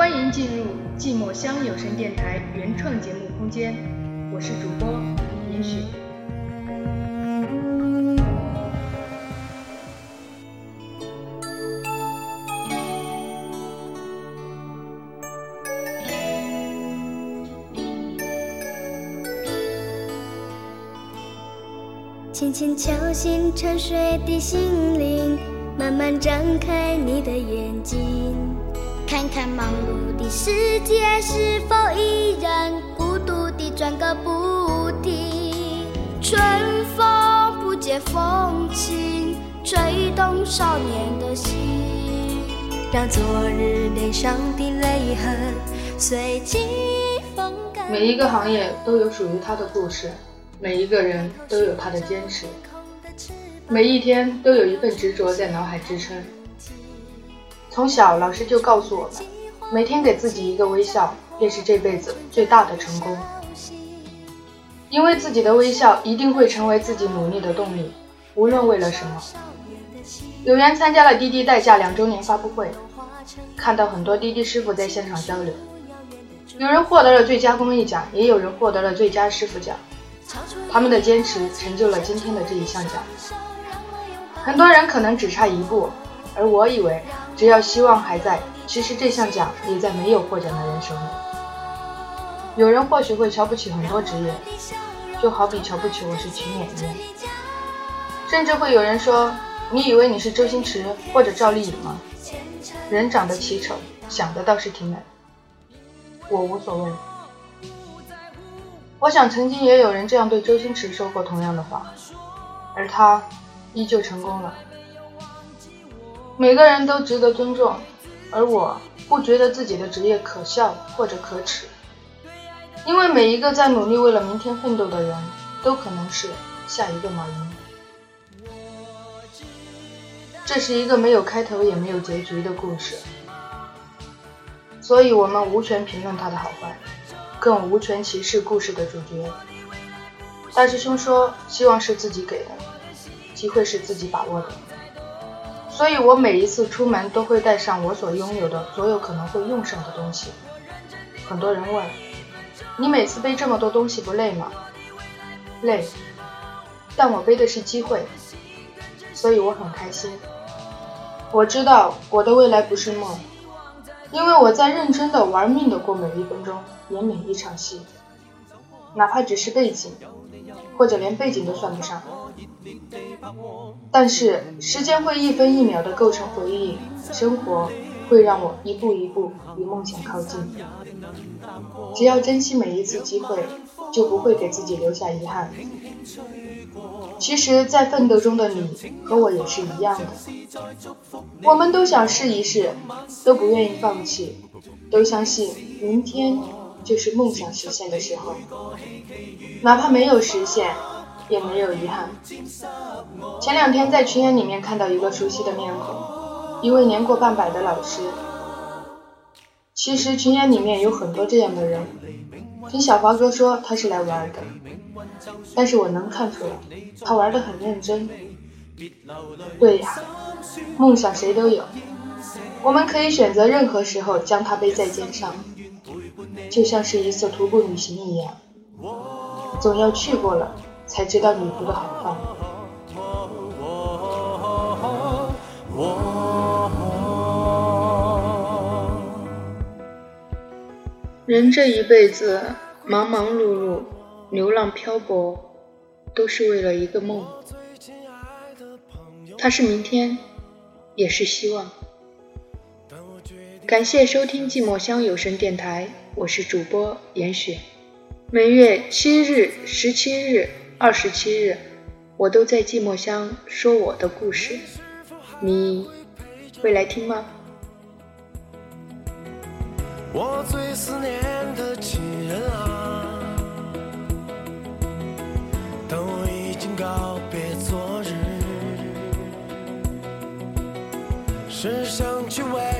欢迎进入寂寞乡有声电台原创节目空间，我是主播严雪。轻轻敲醒沉睡的心灵，慢慢张开你的眼睛，看看忙碌的世界是否依然孤独地转个不停。春风不解风情，吹动少年的心，让昨日脸上的泪痕随季风干。每一个行业都有属于它的故事。每一个人都有他的坚持，每一天都有一份执着在脑海支撑。从小，老师就告诉我们，每天给自己一个微笑，便是这辈子最大的成功。因为自己的微笑一定会成为自己努力的动力，无论为了什么。有缘参加了滴滴代驾两周年发布会，看到很多滴滴师傅在现场交流，有人获得了最佳公益奖，也有人获得了最佳师傅奖。他们的坚持成就了今天的这一项奖。很多人可能只差一步，而我以为只要希望还在，其实这项奖也在没有获奖的人手里。有人或许会瞧不起很多职业，就好比瞧不起我是群演一样。甚至会有人说：“你以为你是周星驰或者赵丽颖吗？人长得奇丑，想的倒是挺美。”我无所谓。我想，曾经也有人这样对周星驰说过同样的话，而他依旧成功了。每个人都值得尊重，而我不觉得自己的职业可笑或者可耻，因为每一个在努力为了明天奋斗的人，都可能是下一个马云。这是一个没有开头也没有结局的故事，所以我们无权评论他的好坏。更无权歧视故事的主角。大师兄说：“希望是自己给的，机会是自己把握的。”所以，我每一次出门都会带上我所拥有的所有可能会用上的东西。很多人问：“你每次背这么多东西不累吗？”累，但我背的是机会，所以我很开心。我知道我的未来不是梦。因为我在认真的玩命的过每一分钟，演每一场戏，哪怕只是背景，或者连背景都算不上。但是时间会一分一秒的构成回忆，生活会让我一步一步与梦想靠近。只要珍惜每一次机会，就不会给自己留下遗憾。其实，在奋斗中的你和我也是一样的，我们都想试一试，都不愿意放弃，都相信明天就是梦想实现的时候，哪怕没有实现，也没有遗憾。前两天在群演里面看到一个熟悉的面孔，一位年过半百的老师。其实群演里面有很多这样的人，听小华哥说他是来玩的。但是我能看出来，他玩得很认真。对呀，梦想谁都有，我们可以选择任何时候将它背在肩上，就像是一次徒步旅行一样，总要去过了才知道旅途的好坏。人这一辈子忙忙碌碌。流浪漂泊，都是为了一个梦。它是明天，也是希望。感谢收听寂寞乡有声电台，我是主播严雪。每月七日、十七日、二十七日，我都在寂寞乡说我的故事。你会来听吗？我最思念的亲人啊。是想去为。